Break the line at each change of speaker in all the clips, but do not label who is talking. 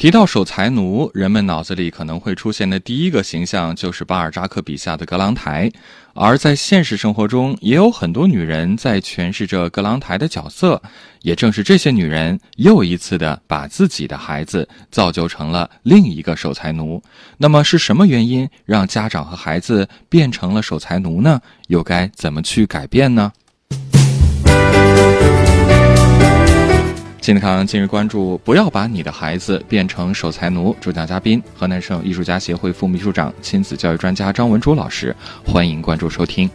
提到守财奴，人们脑子里可能会出现的第一个形象就是巴尔扎克笔下的格朗台，而在现实生活中，也有很多女人在诠释着格朗台的角色。也正是这些女人，又一次的把自己的孩子造就成了另一个守财奴。那么，是什么原因让家长和孩子变成了守财奴呢？又该怎么去改变呢？金德康今日关注：不要把你的孩子变成守财奴。主讲嘉宾：河南省艺术家协会副秘书长、亲子教育专家张文珠老师。欢迎关注收听。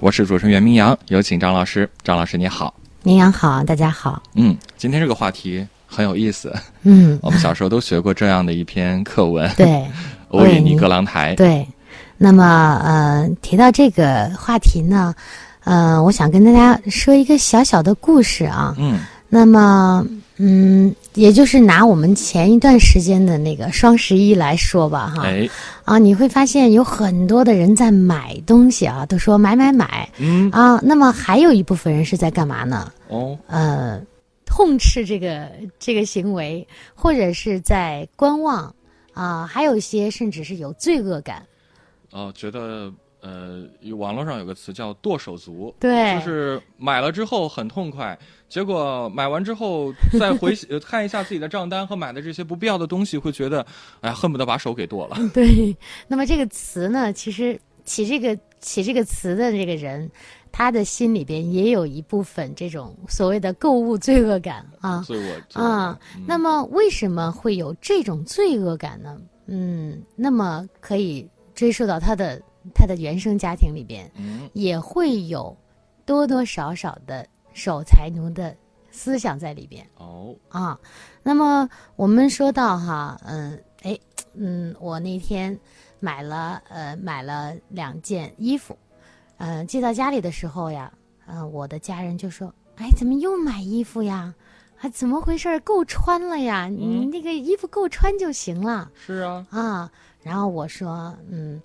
我是主持人袁明阳，有请张老师。张老师你好，
明阳好，大家好。
嗯，今天这个话题很有意思。
嗯，
我们小时候都学过这样的一篇课文。
对，
欧也尼·格朗台。
对。那么，呃，提到这个话题呢，呃，我想跟大家说一个小小的故事啊。
嗯。
那么，嗯，也就是拿我们前一段时间的那个双十一来说吧，哈。
哎。
啊，你会发现有很多的人在买东西啊，都说买买买。
嗯。
啊，那么还有一部分人是在干嘛呢？
哦。
呃，痛斥这个这个行为，或者是在观望啊，还有一些甚至是有罪恶感。
哦，觉得呃，网络上有个词叫“剁手族”，
对，
就是买了之后很痛快，结果买完之后再回 看一下自己的账单和买的这些不必要的东西，会觉得哎呀，恨不得把手给剁了。
对，那么这个词呢，其实起这个起这个词的这个人，他的心里边也有一部分这种所谓的购物罪恶感啊，
罪恶
啊。那么为什么会有这种罪恶感呢？嗯，那么可以。追溯到他的他的原生家庭里边，也会有多多少少的守财奴的思想在里边。
哦
啊，那么我们说到哈，嗯，哎，嗯，我那天买了呃买了两件衣服，嗯，寄到家里的时候呀，嗯，我的家人就说，哎，怎么又买衣服呀？啊，怎么回事？够穿了呀？你那个衣服够穿就行了。
是啊。
啊。然后我说，嗯，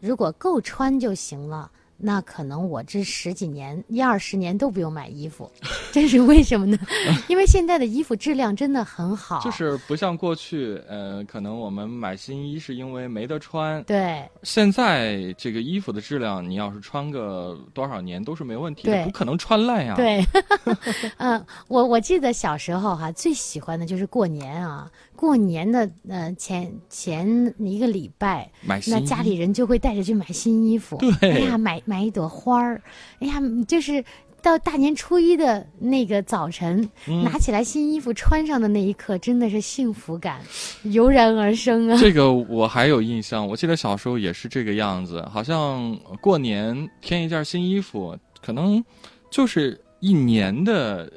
如果够穿就行了。那可能我这十几年、一二十年都不用买衣服，这是为什么呢？因为现在的衣服质量真的很好，
就是不像过去，呃，可能我们买新衣是因为没得穿。
对，
现在这个衣服的质量，你要是穿个多少年都是没问题
的，
不可能穿烂呀。
对，嗯，我我记得小时候哈，最喜欢的就是过年啊，过年的呃前前一个礼拜，那家里人就会带着去买新衣服。
对，
哎呀，买。买一朵花儿，哎呀，就是到大年初一的那个早晨，拿起来新衣服穿上的那一刻，真的是幸福感油然而生啊！
这个我还有印象，我记得小时候也是这个样子，好像过年添一件新衣服，可能就是一年的，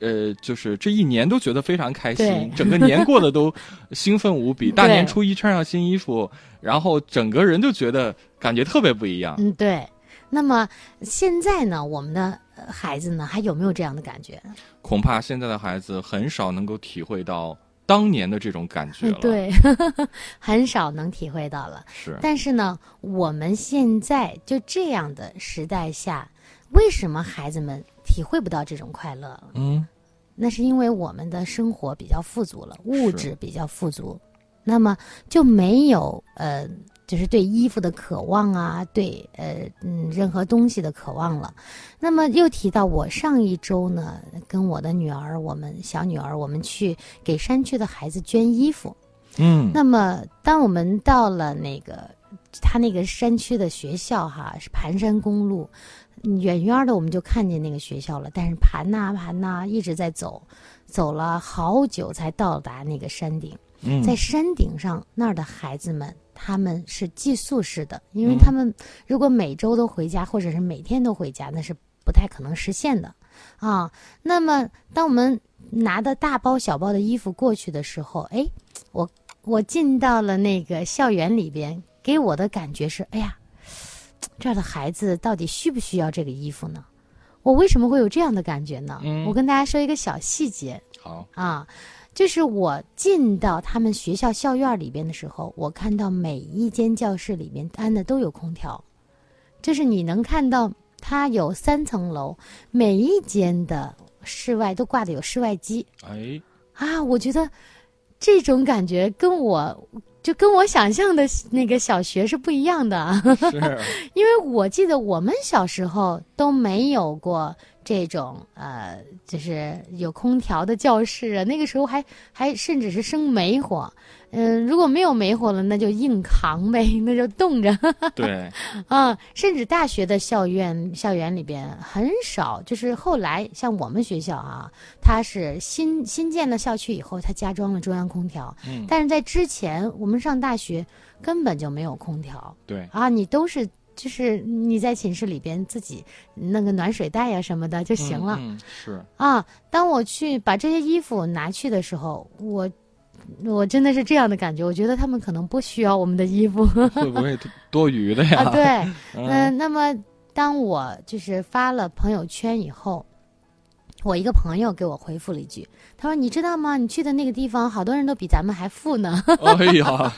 呃，就是这一年都觉得非常开心，整个年过得都兴奋无比。大年初一穿上新衣服，然后整个人就觉得感觉特别不一样。
嗯，对。那么现在呢，我们的孩子呢，还有没有这样的感觉？
恐怕现在的孩子很少能够体会到当年的这种感觉了。
对，很少能体会到了。
是。
但是呢，我们现在就这样的时代下，为什么孩子们体会不到这种快乐？
嗯，
那是因为我们的生活比较富足了，物质比较富足，那么就没有呃。就是对衣服的渴望啊，对呃嗯任何东西的渴望了。那么又提到我上一周呢，跟我的女儿，我们小女儿，我们去给山区的孩子捐衣服。
嗯。
那么当我们到了那个他那个山区的学校哈，是盘山公路，远远的我们就看见那个学校了。但是盘呐盘呐一直在走，走了好久才到达那个山顶。
嗯。
在山顶上那儿的孩子们。他们是寄宿式的，因为他们如果每周都回家，或者是每天都回家，那是不太可能实现的，啊。那么，当我们拿的大包小包的衣服过去的时候，哎，我我进到了那个校园里边，给我的感觉是，哎呀，这儿的孩子到底需不需要这个衣服呢？我为什么会有这样的感觉呢？我跟大家说一个小细节。
好
啊。就是我进到他们学校校院里边的时候，我看到每一间教室里面安的都有空调，就是你能看到它有三层楼，每一间的室外都挂的有室外机
哎，
啊，我觉得这种感觉跟我就跟我想象的那个小学是不一样的。
是，
因为我记得我们小时候都没有过这种呃，就是有空调的教室啊。那个时候还还甚至是生煤火，嗯、如果没有煤火了，那就硬扛呗，那就冻着
对，
啊。甚至大学的校院校园里边很少，就是后来像我们学校啊，它是新新建了校区以后，它加装了中央空调，
嗯，
但是在之前我们上大学根本就没有空调。
对，
啊，你都是就是你在寝室里边自己弄个暖水袋呀、什么的就行了、
嗯，嗯是，
啊。当我去把这些衣服拿去的时候，我我真的是这样的感觉，我觉得他们可能不需要我们的衣服
会不会多多余的呀？
啊。对，嗯、
嗯，
那么当我就是发了朋友圈以后。我一个朋友给我回复了一句，他说：“你知道吗？你去的那个地方，好多人都比咱们还富呢。”
哎呀，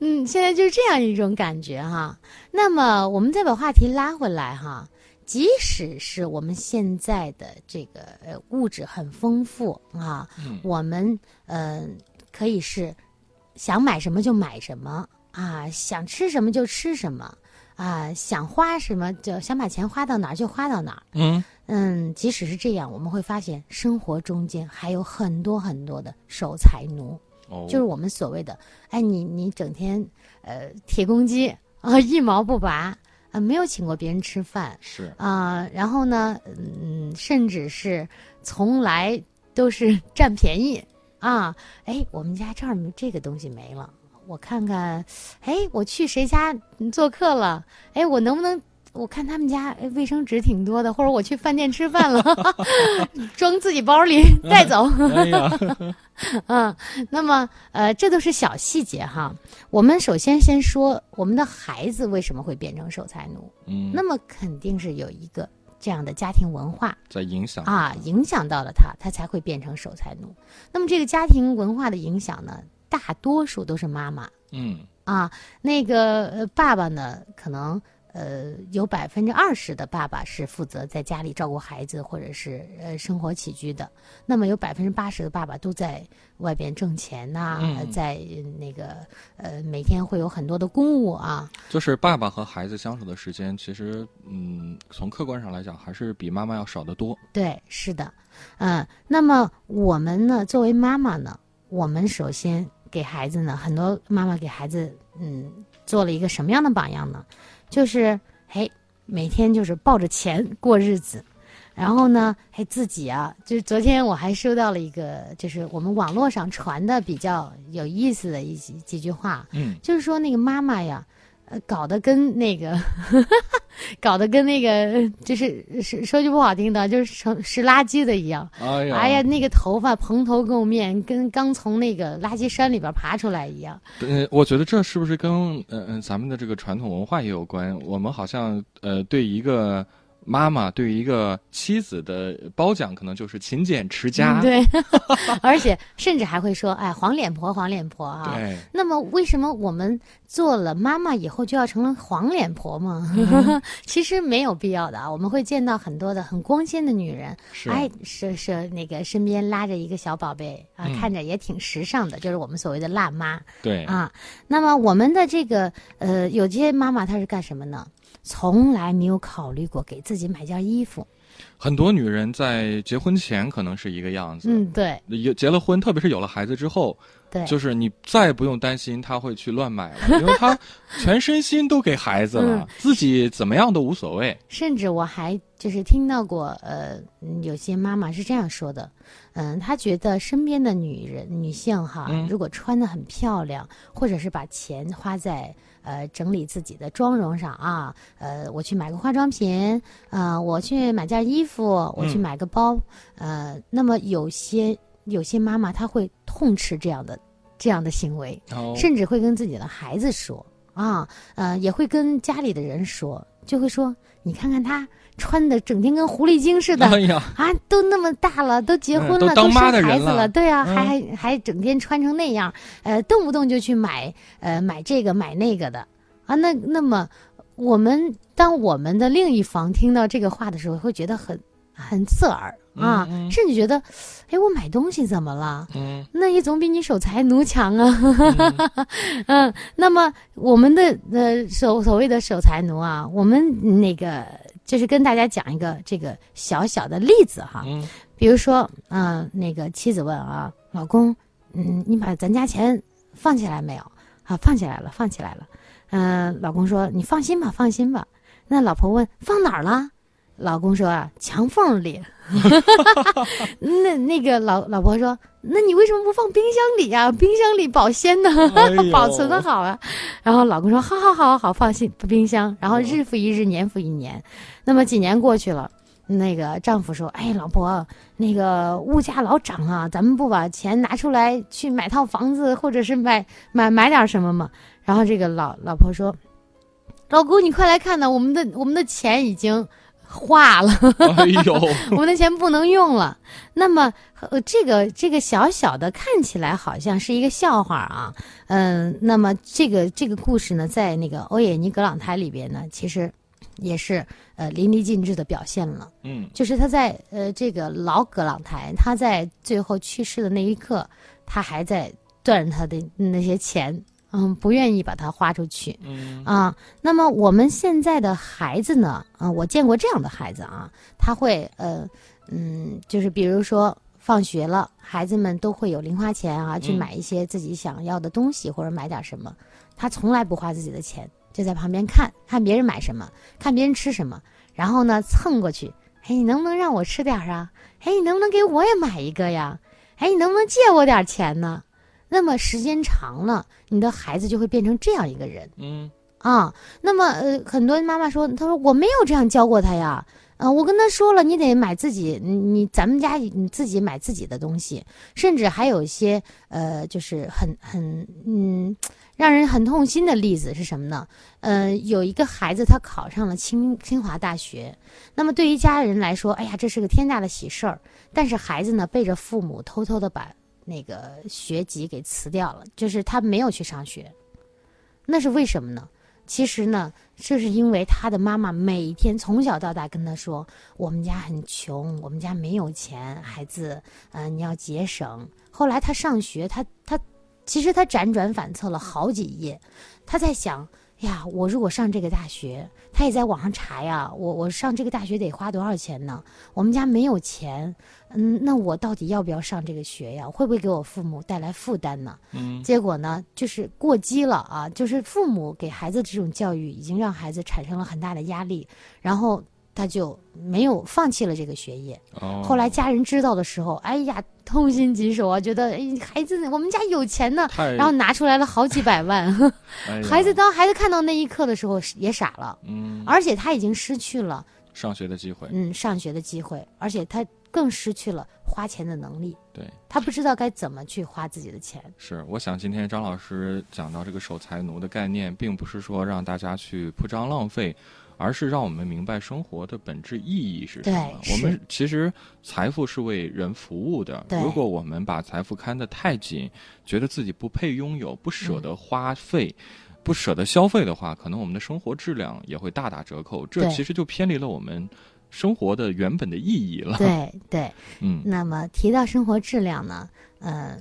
嗯，现在就是这样一种感觉哈。那么我们再把话题拉回来哈，即使是我们现在的这个呃物质很丰富啊，
嗯
我们呃可以是想买什么就买什么啊，想吃什么就吃什么啊，想花什么就想把钱花到哪儿就花到哪儿。
嗯，
嗯，即使是这样，我们会发现生活中间还有很多很多的守财奴。
哦，
就是我们所谓的，哎，你你整天呃铁公鸡啊、一毛不拔啊、没有请过别人吃饭
是，
啊、然后呢，嗯，甚至是从来都是 占便宜啊，哎，我们家这儿这个东西没了，我看看，哎，我去谁家做客了，哎，我能不能？我看他们家哎卫生纸挺多的，或者我去饭店吃饭了，装自己包里带走。嗯，那么呃，这都是小细节哈。我们首先先说我们的孩子为什么会变成守财奴，
嗯，
那么肯定是有一个这样的家庭文化
在影响
啊，影响到了他，他才会变成守财奴。那么这个家庭文化的影响呢，大多数都是妈妈
嗯，
啊，那个呃爸爸呢，可能。呃，有百分之二十的爸爸是负责在家里照顾孩子或者是呃生活起居的，那么有百分之八十的爸爸都在外边挣钱呐、在呃那个呃每天会有很多的公务啊，
就是爸爸和孩子相处的时间，其实，嗯，从客观上来讲，还是比妈妈要少得多。
对，是的，嗯，那么我们呢，作为妈妈呢，我们首先给孩子呢，很多妈妈给孩子，嗯，做了一个什么样的榜样呢？就是，嘿，每天就是抱着钱过日子，然后呢，还自己啊，就是昨天我还收到了一个，就是我们网络上传的比较有意思的一几几句话，
嗯，
就是说那个妈妈呀，呃，搞得跟那个，搞得跟那个，就是说说句不好听的，就是成拾垃圾的一样。
哎呀，
哎呀，，那个头发蓬头垢面，跟刚从那个垃圾山里边爬出来一样。
呃，我觉得这是不是跟嗯呃咱们的这个传统文化也有关？我们好像呃对一个妈妈对于一个妻子的褒奖，可能就是勤俭持家。
嗯对，而且甚至还会说，哎，黄脸婆，黄脸婆啊。
对
那么，为什么我们做了妈妈以后就要成了黄脸婆吗？
嗯
其实没有必要的啊。我们会见到很多的很光鲜的女人，哎，是是那个身边拉着一个小宝贝啊，
嗯
看着也挺时尚的，就是我们所谓的辣妈
对，
啊。那么我们的这个呃，有些妈妈她是干什么呢？从来没有考虑过给自己买件衣服。
很多女人在结婚前可能是一个样子，
嗯，对。
有结了婚，特别是有了孩子之后，
对，
就是你再也不用担心她会去乱买了，因为她全身心都给孩子了，
嗯。
自己怎么样都无所谓。
甚至我还就是听到过，呃，嗯有些妈妈是这样说的，嗯，她觉得身边的女人、女性哈，
嗯。
如果穿的很漂亮，或者是把钱花在呃整理自己的妆容上啊，呃，我去买个化妆品，呃，我去买件衣服，我去
嗯
买个包，呃，那么有些有些妈妈她会痛斥这样的这样的行为，甚至会跟自己的孩子说啊，呃，也会跟家里的人说，就会说，你看看他穿的整天跟狐狸精似的。
哎呀，
啊，都那么大了，都结婚了，
嗯都当妈的
生孩子了，对啊，
嗯
还还还整天穿成那样，呃，动不动就去买呃买这个买那个的啊。那那么我们当我们的另一方听到这个话的时候，会觉得很很刺耳啊，甚至觉得，哎，我买东西怎么了？
嗯
那也总比你守财奴强啊。
嗯
嗯，那么我们的呃所所谓的守财奴啊，我们那个就是跟大家讲一个这个小小的例子哈。
嗯
比如说，嗯、那个妻子问啊，老公，嗯，你把咱家钱放起来没有？啊，放起来了，放起来了。嗯、老公说，你放心吧，放心吧。那老婆问，放哪儿了？老公说啊，墙缝里。那那个老老婆说，那你为什么不放冰箱里呀、冰箱里保鲜呢，
哎呦
保存的好啊。然后老公说，好好好好放心冰箱。然后日复一日，年复一年。那么几年过去了，那个丈夫说，哎，老婆，那个物价老涨啊，咱们不把钱拿出来去买套房子，或者是买买买点什么吗？然后这个老老婆说，老公，你快来看呢，我们的我们的钱已经化了。
哎呦，
我们的钱不能用了。那么，呃，这个这个小小的看起来好像是一个笑话啊，嗯、那么这个这个故事呢，在那个欧也尼·格朗台里边呢，其实也是呃淋漓尽致的表现了。
嗯
就是他在呃这个老葛朗台，他在最后去世的那一刻，他还在攥着他的那些钱，嗯，不愿意把它花出去。
嗯
啊，那么我们现在的孩子呢？啊，我见过这样的孩子啊，他会呃嗯，就是比如说放学了，孩子们都会有零花钱啊，去
嗯
买一些自己想要的东西或者买点什么，他从来不花自己的钱，就在旁边看看别人买什么，看别人吃什么，然后呢蹭过去，哎，你能不能让我吃点儿啊？哎，你能不能给我也买一个呀？哎，你能不能借我点钱呢？那么时间长了，你的孩子就会变成这样一个人。
嗯。
啊，那么呃，很多妈妈说，她说我没有这样教过他呀，呃，我跟他说了，你得买自己，你你咱们家你自己买自己的东西，甚至还有一些呃，就是很很嗯，让人很痛心的例子是什么呢？呃，有一个孩子他考上了清清华大学，那么对于家人来说，哎呀，这是个天大的喜事儿，但是孩子呢，背着父母偷偷的把那个学籍给辞掉了，就是他没有去上学，那是为什么呢？其实呢，这是因为他的妈妈每天从小到大跟他说：“我们家很穷，我们家没有钱，孩子，呃，你要节省。”后来他上学，他他其实他辗转反侧了好几页，他在想：呀，我如果上这个大学，他也在网上查呀，我我上这个大学得花多少钱呢？我们家没有钱，嗯，那我到底要不要上这个学呀？会不会给我父母带来负担呢？
嗯
结果呢，就是过激了啊！就是父母给孩子这种教育，已经让孩子产生了很大的压力，然后他就没有放弃了这个学业。
哦，
后来家人知道的时候，哎呀，痛心疾首啊，觉得哎，孩子，我们家有钱呢，然后拿出来了好几百万。
哎
孩子当孩子看到那一刻的时候也傻了，
嗯
而且他已经失去了
上学的机会，
嗯上学的机会，而且他更失去了花钱的能力。
对。
他不知道该怎么去花自己的钱。
是，我想今天张老师讲到这个守财奴的概念，并不是说让大家去铺张浪费，而是让我们明白生活的本质意义是什么。我们其实财富是为人服务的。如果我们把财富看得太紧，觉得自己不配拥有，不舍
嗯
得花费。不舍得消费的话，可能我们的生活质量也会大打折扣。这其实就偏离了我们生活的原本的意义了。，
对对，
嗯
那么提到生活质量呢，嗯、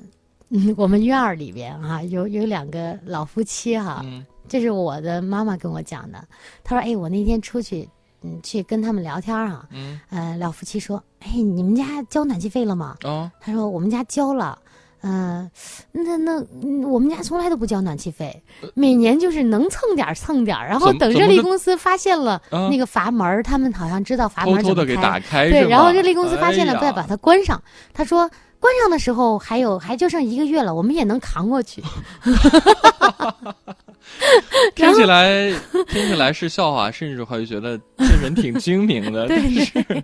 嗯，我们院儿里边哈、有有两个老夫妻哈、
嗯
这是我的妈妈跟我讲的。她说：“哎，我那天出去，嗯，去跟他们聊天啊，
嗯
呃，老夫妻说：‘哎，你们家交暖气费了吗
哦，？’
他说：‘我们家交了。’嗯、那那嗯我们家从来都不交暖气费，每年就是能蹭点蹭点，然后等热力公司发现了
啊
那个阀门儿，他们好像知道阀门
偷偷的给
儿怎么开，
打开，
对，然后热力公司发现了，再把它关上。他说关上的时候还有还就剩一个月了，我们也能扛过去。
听起来听起来是笑话，甚至会觉得这人挺精明的。但是，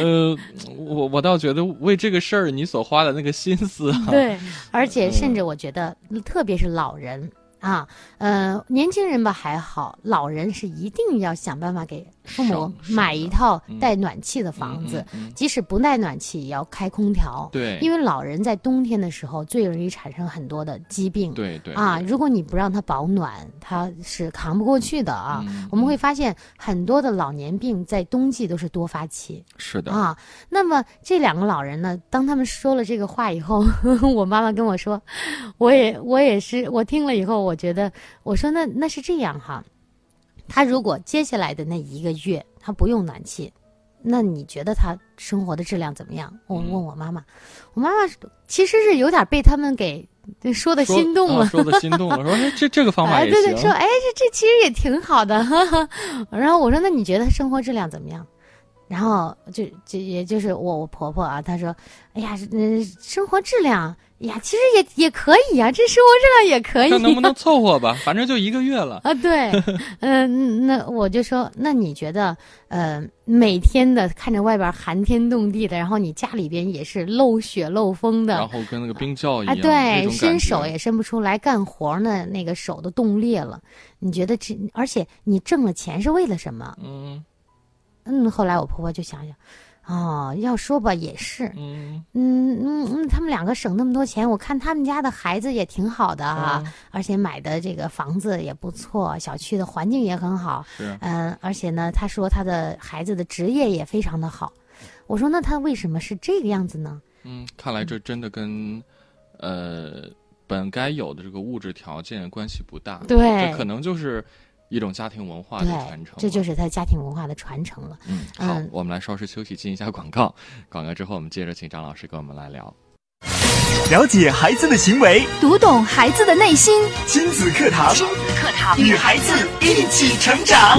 呃，我我倒觉得为这个事儿你所花的那个心思啊，
对，而且甚至我觉得，特别是老人啊，呃，年轻人吧还好，老人是一定要想办法给父母买一套
嗯
带暖气的房子，即使不带暖气也要开空调。
对，
因为老人在冬天的时候最容易产生很多的疾病。
对对
啊，如果你不让他保暖，他是扛不过去的啊。
嗯
我们会发现很多的老年病在冬季都是多发期
是的，
啊。那么这两个老人呢，当他们说了这个话以后，我妈妈跟我说，我也我也是，我听了以后，我觉得我说那那是这样哈，他如果接下来的那一个月他不用暖气，那你觉得他生活的质量怎么样？我
嗯
问我妈妈，我妈妈其实是有点被他们给说的心动了。
啊说的心动了，说哎这这个方法
哎，
也
对对，
行
说，哎，这这其实也挺好的。然后我说，那你觉得生活质量怎么样？然后就就也就是我我婆婆啊，她说，哎呀，嗯，生活质量呀，其实也也可以呀，这生活质量也可以、
那能不能 凑合吧，反正就一个月了。
啊，对，嗯、那我就说，那你觉得，呃，每天的看着外边寒天冻地的，然后你家里边也是漏雪漏风的，
然后跟那个冰窖一
啊，
样，那
对，伸手也伸不出来，干活呢，那个手都冻裂了。你觉得这，而且你挣了钱是为了什么？
嗯
嗯，后来我婆婆就想想，哦，要说吧也是，
嗯。
嗯嗯嗯，他们两个省那么多钱，我看他们家的孩子也挺好的哈、
嗯。
而且买的这个房子也不错，小区的环境也很好，嗯，而且呢，他说他的孩子的职业也非常的好。我说那他为什么是这个样子呢？
嗯，看来这真的跟呃本该有的这个物质条件关系不大，
对。
这可能就是一种家庭文化的传承，
这就是他家庭文化的传承了。
嗯，好
嗯，
我们来稍事休息，进一下广告。广告之后，我们接着请张老师跟我们来聊。
了解孩子的行为，
读懂孩子的内心。
亲子课堂，
亲子课堂，
与孩子一起成长。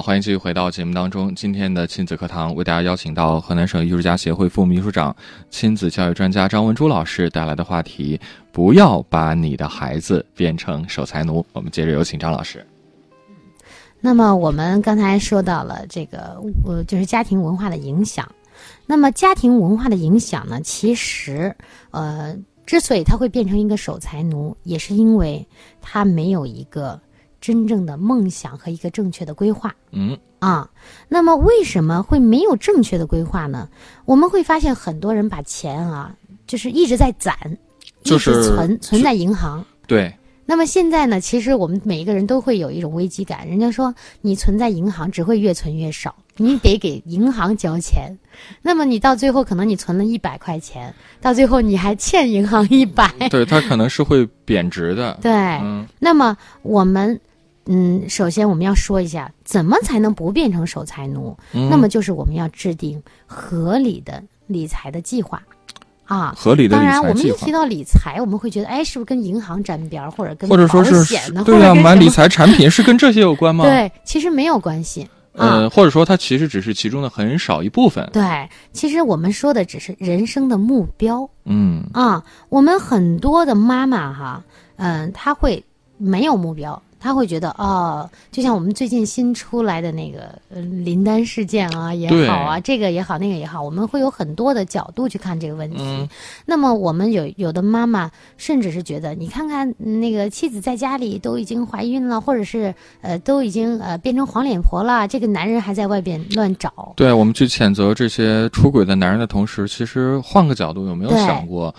欢迎继续回到节目当中。今天的亲子课堂为大家邀请到河南省艺术家协会副秘书长、亲子教育专家张文珠老师带来的话题：不要把你的孩子变成守财奴。我们接着有请张老师。
那么我们刚才说到了这个，呃，就是家庭文化的影响。那么家庭文化的影响呢，其实，呃，之所以他会变成一个守财奴，也是因为他没有一个真正的梦想和一个正确的规划。
嗯
啊，那么为什么会没有正确的规划呢？我们会发现很多人把钱啊，就是一直在攒，
就是
一直存存在银行。
对，
那么现在呢，其实我们每一个人都会有一种危机感。人家说你存在银行只会越存越少，你得给银行交钱。那么你到最后可能你存了一百块钱，到最后你还欠银行一百。
对，它可能是会贬值的。
对，
嗯
那么我们。嗯，首先我们要说一下，怎么才能不变成守财奴？
嗯，
那么就是我们要制定合理的理财的计划，啊。
合理的理
当然，我们一提，到理财，我们会觉得，哎，是不是跟银行沾边儿，或者跟
或者说是？对呀、
或者跟什么
买理财产品是跟这些有关吗？，
对，其实没有关系。啊
呃，或者说它其实只是其中的很少一部分。
对，其实我们说的只是人生的目标
嗯
啊。我们很多的妈妈哈，嗯，她会没有目标，她会觉得哦，就像我们最近新出来的那个呃林丹事件啊也好啊，这个也好，那个也好，我们会有很多的角度去看这个问题。
嗯
那么我们有有的妈妈甚至是觉得，你看看嗯那个妻子在家里都已经怀孕了，或者是呃都已经呃变成黄脸婆了，这个男人还在外边乱找。
对，我们去谴责这些出轨的男人的同时，其实换个角度，有没有想过，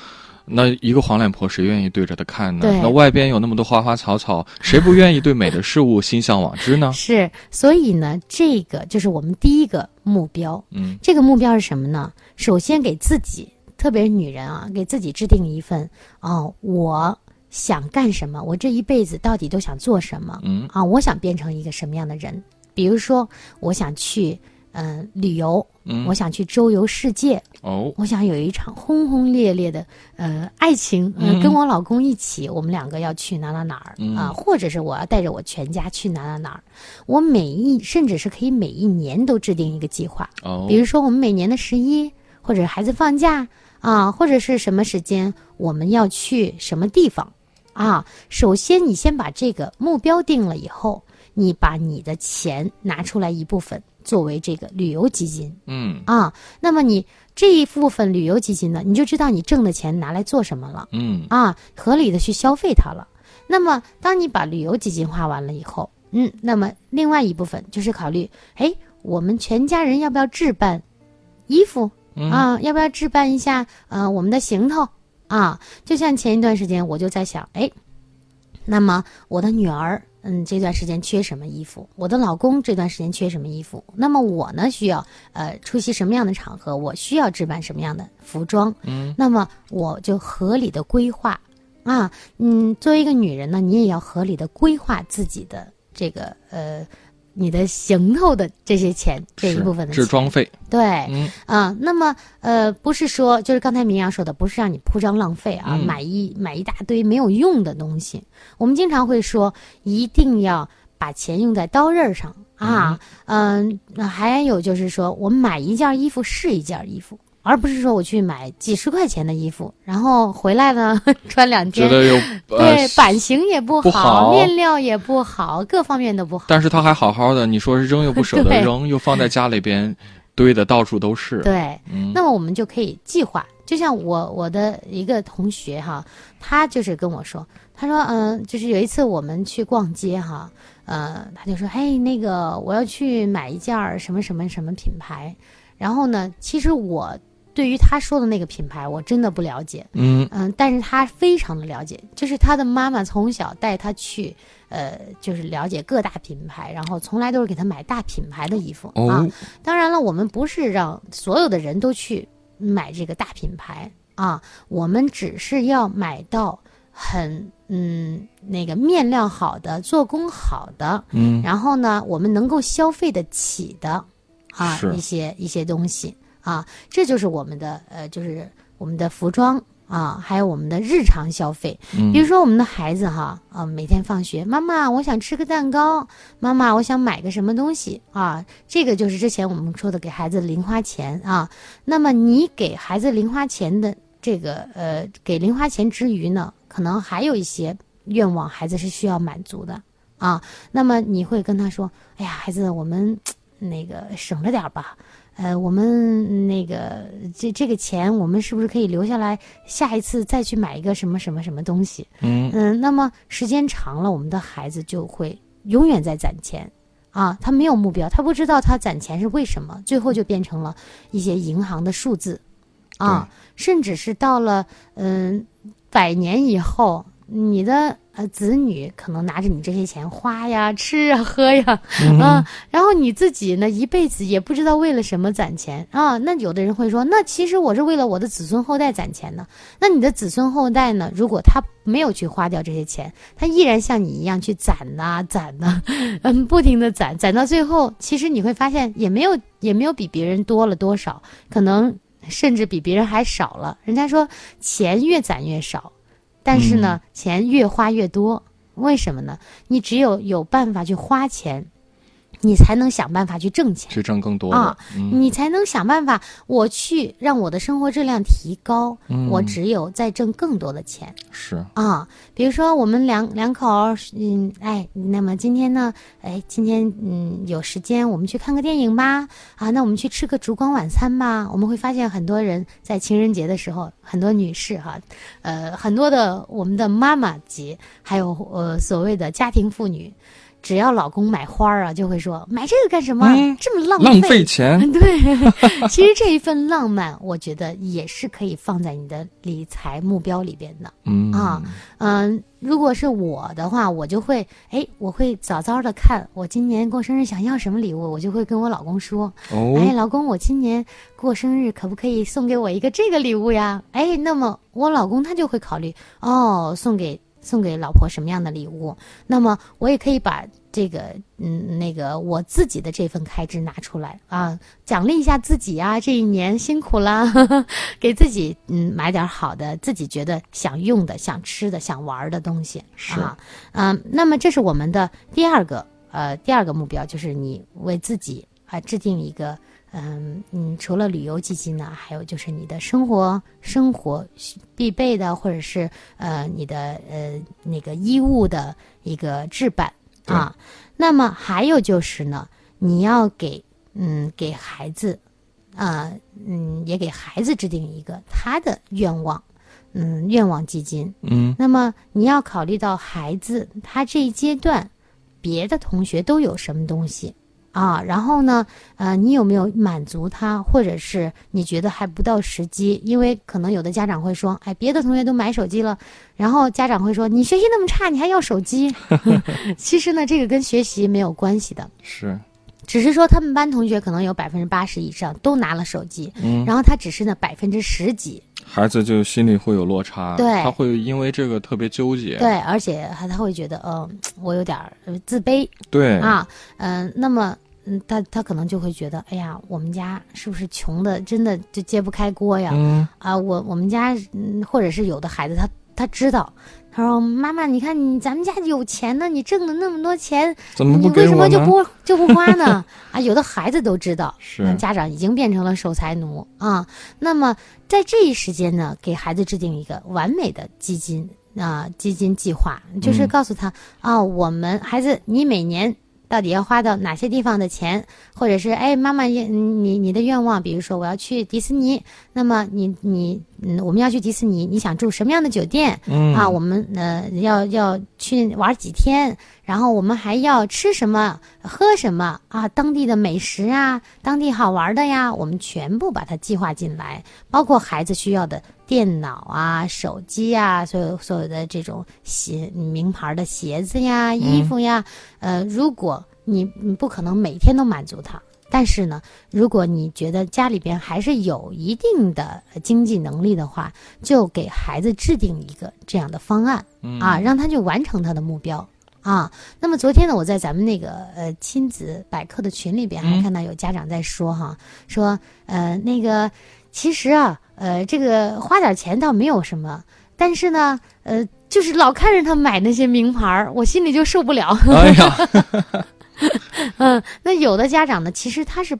那一个黄脸婆谁愿意对着她看呢？
对
那外边有那么多花花草草，谁不愿意对美的事物心向往之呢？
是，所以呢，这个就是我们第一个目标。
嗯
这个目标是什么呢？首先给自己，特别是女人啊，给自己制定一份哦，我想干什么，我这一辈子到底都想做什么
嗯
啊？我想变成一个什么样的人？比如说，我想去嗯、呃旅游，
嗯
我想去周游世界，
哦
我想有一场轰轰烈烈的呃爱情，跟我老公一起，我们两个要去哪哪哪儿
嗯
啊、或者是我要带着我全家去哪哪哪儿。我每一甚至是可以每一年都制定一个计划，
哦，
比如说我们每年的十一，或者孩子放假啊，或者是什么时间我们要去什么地方啊。首先，你先把这个目标定了以后，你把你的钱拿出来一部分作为这个旅游基金
嗯
啊，那么你这一部分旅游基金呢，你就知道你挣的钱拿来做什么了。
嗯
啊，合理的去消费它了。那么，当你把旅游基金花完了以后，嗯，那么另外一部分就是考虑，哎，我们全家人要不要置办衣服
嗯
啊？要不要置办一下呃我们的行头啊？就像前一段时间我就在想，哎，那么我的女儿。嗯，这段时间缺什么衣服？我的老公这段时间缺什么衣服？那么我呢，需要呃出席什么样的场合？我需要置办什么样的服装？
嗯，
那么我就合理的规划啊，嗯，作为一个女人呢，你也要合理的规划自己的这个呃，你的行头的这些钱这一部分的钱。
置装费，
对，
嗯。
啊，那么呃，不是说就是刚才明阳说的，不是让你铺张浪费啊，
嗯。
买一买一大堆没有用的东西。我们经常会说，一定要把钱用在刀刃上。啊，嗯，那还有就是说，我买一件衣服是一件衣服。而不是说我去买几十块钱的衣服，然后回来呢 穿两天，
觉得有呃
对，版型也不
不好
面料也不好，各方面都不好。
但是它还好好的，你说扔又不舍得扔，又放在家里边堆的到处都是。
对，
嗯
那么我们就可以计划。就像我我的一个同学哈，他就是跟我说，他说嗯、就是有一次我们去逛街哈，呃，他就说，嘿，那个我要去买一件儿什么什么什么品牌，然后呢，其实我对于他说的那个品牌，我真的不了解，
嗯。
嗯，但是他非常的了解，就是他的妈妈从小带他去，呃，就是了解各大品牌，然后从来都是给他买大品牌的衣服、啊。
哦。
当然了，我们不是让所有的人都去买这个大品牌啊，我们只是要买到很嗯那个面料好的、做工好的，
嗯。
然后呢，我们能够消费得起的啊一些一些东西啊，这就是我们的呃，就是我们的服装啊，还有我们的日常消费。
嗯
比如说我们的孩子哈，啊，每天放学，妈妈，我想吃个蛋糕，妈妈，我想买个什么东西啊，这个就是之前我们说的给孩子零花钱啊。那么你给孩子零花钱的这个呃，给零花钱之余呢，可能还有一些愿望，孩子是需要满足的啊。那么你会跟他说：“哎呀，孩子，我们 那个省着点儿吧。呃，我们那个这这个钱，我们是不是可以留下来，下一次再去买一个什么什么什么东西？
嗯。
嗯，那么时间长了，我们的孩子就会永远在攒钱。啊，他没有目标，他不知道他攒钱是为什么，最后就变成了一些银行的数字。啊，甚至是到了嗯百年以后，你的呃子女可能拿着你这些钱花呀、吃啊、喝呀，啊，然后你自己呢一辈子也不知道为了什么攒钱啊。那有的人会说，那其实我是为了我的子孙后代攒钱呢。那你的子孙后代呢？如果他没有去花掉这些钱，他依然像你一样去攒呐、攒呐、嗯，不停的攒，攒到最后，其实你会发现也没有也没有比别人多了多少，可能甚至比别人还少了。人家说钱越攒越少，但是呢，钱越花越多。为什么呢？你只有有办法去花钱，你才能想办法去挣钱。
去挣更多
啊。
嗯
你才能想办法，我去让我的生活质量提高。
嗯
我只有再挣更多的钱
是
啊。比如说，我们两两口，嗯，哎，那么今天呢，哎，今天嗯有时间，我们去看个电影吧。啊，那我们去吃个烛光晚餐吧。我们会发现，很多人在情人节的时候，很多女士哈，呃，很多的我们的妈妈级，还有呃所谓的家庭妇女。只要老公买花儿啊，就会说买这个干什么？
嗯
这么浪
浪费钱。
对，其实这一份浪漫，我觉得也是可以放在你的理财目标里边的。
嗯
啊嗯，如果是我的话，我就会，哎，我会早早的看我今年过生日想要什么礼物，我就会跟我老公说，哎，
哦，
老公，我今年过生日可不可以送给我一个这个礼物呀？哎，那么我老公他就会考虑，哦，送给送给老婆什么样的礼物？那么我也可以把这个嗯那个我自己的这份开支拿出来啊，奖励一下自己啊，这一年辛苦啦，给自己嗯买点好的，自己觉得想用的、想吃的、想玩的东西
是
啊，嗯、那么这是我们的第二个呃第二个目标，就是你为自己啊、制定一个。嗯嗯，除了旅游基金呢，还有就是你的生活生活必备的，或者是呃你的呃那个衣物的一个置办啊。那么还有就是呢，你要给嗯给孩子，啊嗯也给孩子制定一个他的愿望，嗯愿望基金。
嗯
那么你要考虑到孩子他这一阶段，别的同学都有什么东西啊？然后呢，呃，你有没有满足他，或者是你觉得还不到时机？因为可能有的家长会说，哎，别的同学都买手机了，然后家长会说，你学习那么差，你还要手机？其实呢，这个跟学习没有关系的。
是
只是说他们班同学可能有百分之八十以上都拿了手机，
嗯
然后他只是呢百分之十几，
孩子就心里会有落差，
对
他会因为这个特别纠结，
对，而且还他会觉得，呃，我有点自卑，
对
啊，嗯、那么，嗯，他他可能就会觉得，哎呀，我们家是不是穷的，真的就揭不开锅呀？
嗯
啊，我我们家，嗯，或者是有的孩子他他知道，他说妈妈，你看你咱们家有钱呢，你挣了那么多钱，
怎么
你为什
不给我呢？
么就不 就不花呢？啊，有的孩子都知道，家长已经变成了守财奴啊。那么在这一时间呢，给孩子制定一个完美的基金啊、基金计划，就是
嗯
告诉他啊、我们孩子，你每年。到底要花到哪些地方的钱，或者是哎，妈妈也你你的愿望，比如说我要去迪士尼，那么你你嗯，我们要去迪士尼，你想住什么样的酒店？
嗯
啊，我们呃要要去玩几天，然后我们还要吃什么、喝什么啊，当地的美食啊，当地好玩的呀，我们全部把它计划进来，包括孩子需要的电脑啊、手机啊，所有所有的这种鞋、名牌的鞋子呀、衣服呀，呃，如果你你不可能每天都满足他。但是呢，如果你觉得家里边还是有一定的呃经济能力的话，就给孩子制定一个这样的方案、
嗯
啊，让他去完成他的目标啊。那么昨天呢，我在咱们那个呃亲子百科的群里边还
嗯
看到有家长在说哈，说呃那个其实啊呃这个花点钱倒没有什么，但是呢呃就是老看着他买那些名牌儿，我心里就受不了。
哎呀，
嗯，那有的家长呢，其实他是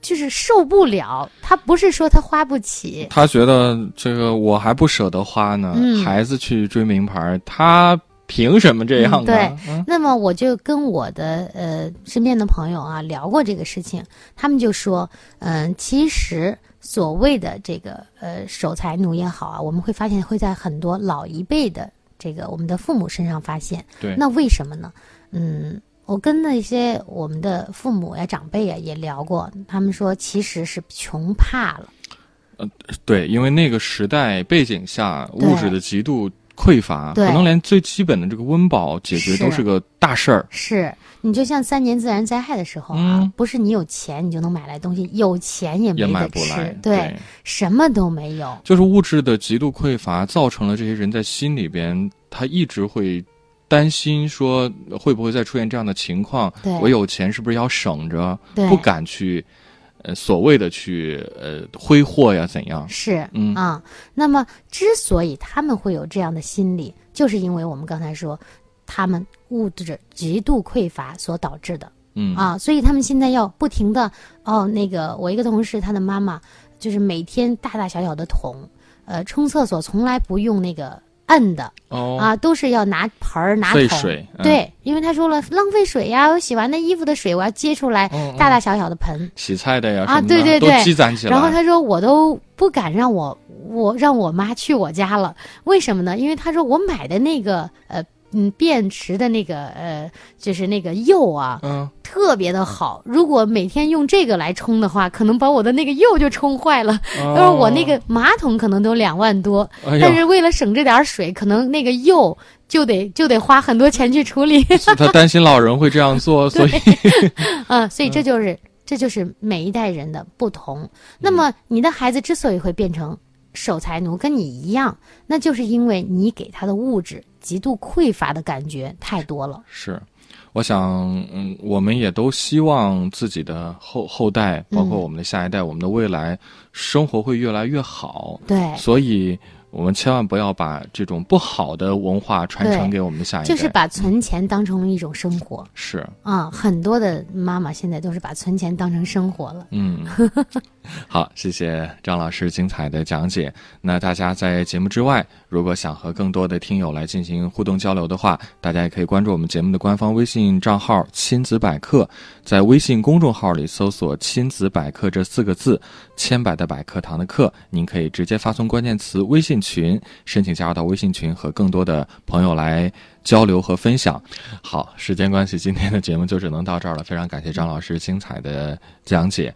就是受不了，他不是说他花不起，
他觉得这个我还不舍得花呢，
嗯
孩子去追名牌，他凭什么这样
对
嗯
那么我就跟我的呃身边的朋友啊聊过这个事情，他们就说，嗯、其实所谓的这个呃守财奴也好啊，我们会发现会在很多老一辈的这个我们的父母身上发现。
对，
那为什么呢？嗯，我跟那些我们的父母呀、长辈呀也聊过，他们说其实是穷怕了。
对，因为那个时代背景下，物质的极度匮乏，可能连最基本的这个温饱解决都是个大事儿。
是你就像三年自然灾害的时候啊，
嗯
不是你有钱你就能买来东西，有钱也
也
没
买不来，，
对，什么都没有。
就是物质的极度匮乏，造成了这些人在心里边，他一直会担心说会不会再出现这样的情况。
对
我有钱是不是要省着，
对，
不敢去，呃，所谓的去呃挥霍呀，怎样？
是，
嗯
啊，那么之所以他们会有这样的心理，就是因为我们刚才说，他们物质极度匮乏所导致的
嗯
啊，所以他们现在要不停的哦，那个我一个同事，他的妈妈就是每天大大小小的桶，呃，冲厕所从来不用那个摁的。
哦。
啊，都是要拿盆儿拿桶，
水，嗯，
对，因为他说了浪费水呀，我洗完的衣服的水我要接出来，大大小小的盆，
洗菜的呀
啊对对对。
积攒起来。
然后他说我都不敢让我我让我妈去我家了，为什么呢？因为他说我买的那个呃嗯便池的那个呃就是那个釉啊
嗯，
特别的好，如果每天用这个来冲的话，可能把我的那个釉就冲坏了。
他
他说我那个马桶可能都两万多，但是为了省这点水，可能那个釉就得就得花很多钱去处理。
是他担心老人会这样做，所以。
啊，所以这就是、这就是每一代人的不同。那么你的孩子之所以会变成守财奴，跟你一样，那就是因为你给他的物质极度匮乏的感觉太多了。
是。我想，嗯，我们也都希望自己的后后代，包括
嗯
我们的下一代，我们的未来生活会越来越好。
对，
所以，我们千万不要把这种不好的文化传承给我们的下一代。
就是把存钱当成了一种生活
是，
啊、很多的妈妈现在都是把存钱当成生活了。
嗯，好，谢谢张老师精彩的讲解。那大家在节目之外，如果想和更多的听友来进行互动交流的话，大家也可以关注我们节目的官方微信账号“亲子百科”，在微信公众号里搜索“亲子百科”这四个字，千百的百课堂的课，您可以直接发送关键词“微信群”，申请加入到微信群，和更多的朋友来交流和分享。好，时间关系，今天的节目就只能到这儿了。非常感谢张老师精彩的讲解。